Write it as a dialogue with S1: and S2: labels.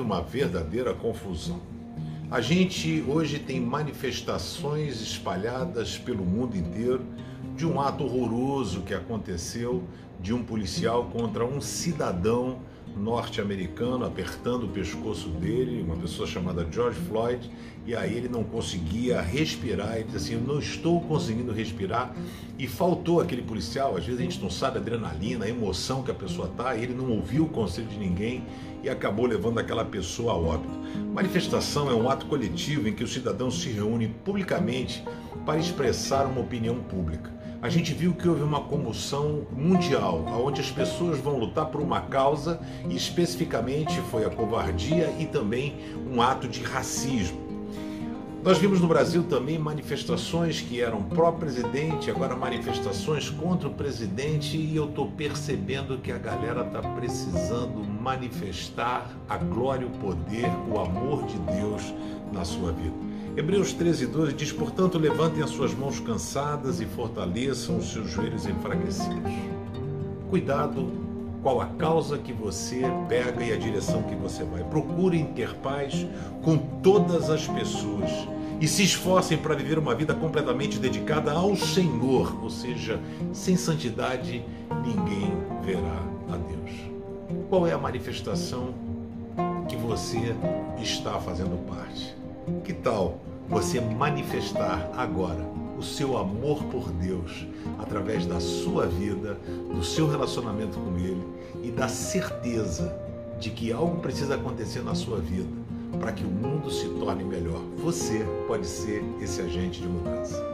S1: uma verdadeira confusão. A gente hoje tem manifestações espalhadas pelo mundo inteiro de um ato horroroso que aconteceu de um policial contra um cidadão norte-americano apertando o pescoço dele, uma pessoa chamada George Floyd, e aí ele não conseguia respirar, ele disse assim, eu não estou conseguindo respirar, e faltou aquele policial, às vezes a gente não sabe a adrenalina, a emoção que a pessoa tá, ele não ouviu o conselho de ninguém e acabou levando aquela pessoa a óbito. Manifestação é um ato coletivo em que os cidadãos se reúnem publicamente para expressar uma opinião pública a gente viu que houve uma comoção mundial, onde as pessoas vão lutar por uma causa e especificamente foi a covardia e também um ato de racismo. Nós vimos no Brasil também manifestações que eram pró-presidente, agora manifestações contra o presidente, e eu estou percebendo que a galera está precisando manifestar a glória, o poder, o amor de Deus na sua vida. Hebreus 13, 12 diz: Portanto, levantem as suas mãos cansadas e fortaleçam os seus joelhos enfraquecidos. Cuidado qual a causa que você pega e a direção que você vai. Procurem ter paz com todas as pessoas e se esforcem para viver uma vida completamente dedicada ao Senhor, ou seja, sem santidade ninguém verá a Deus. Qual é a manifestação que você está fazendo parte? Que tal você manifestar agora o seu amor por Deus através da sua vida, do seu relacionamento com Ele e da certeza de que algo precisa acontecer na sua vida para que o mundo se torne melhor? Você pode ser esse agente de mudança.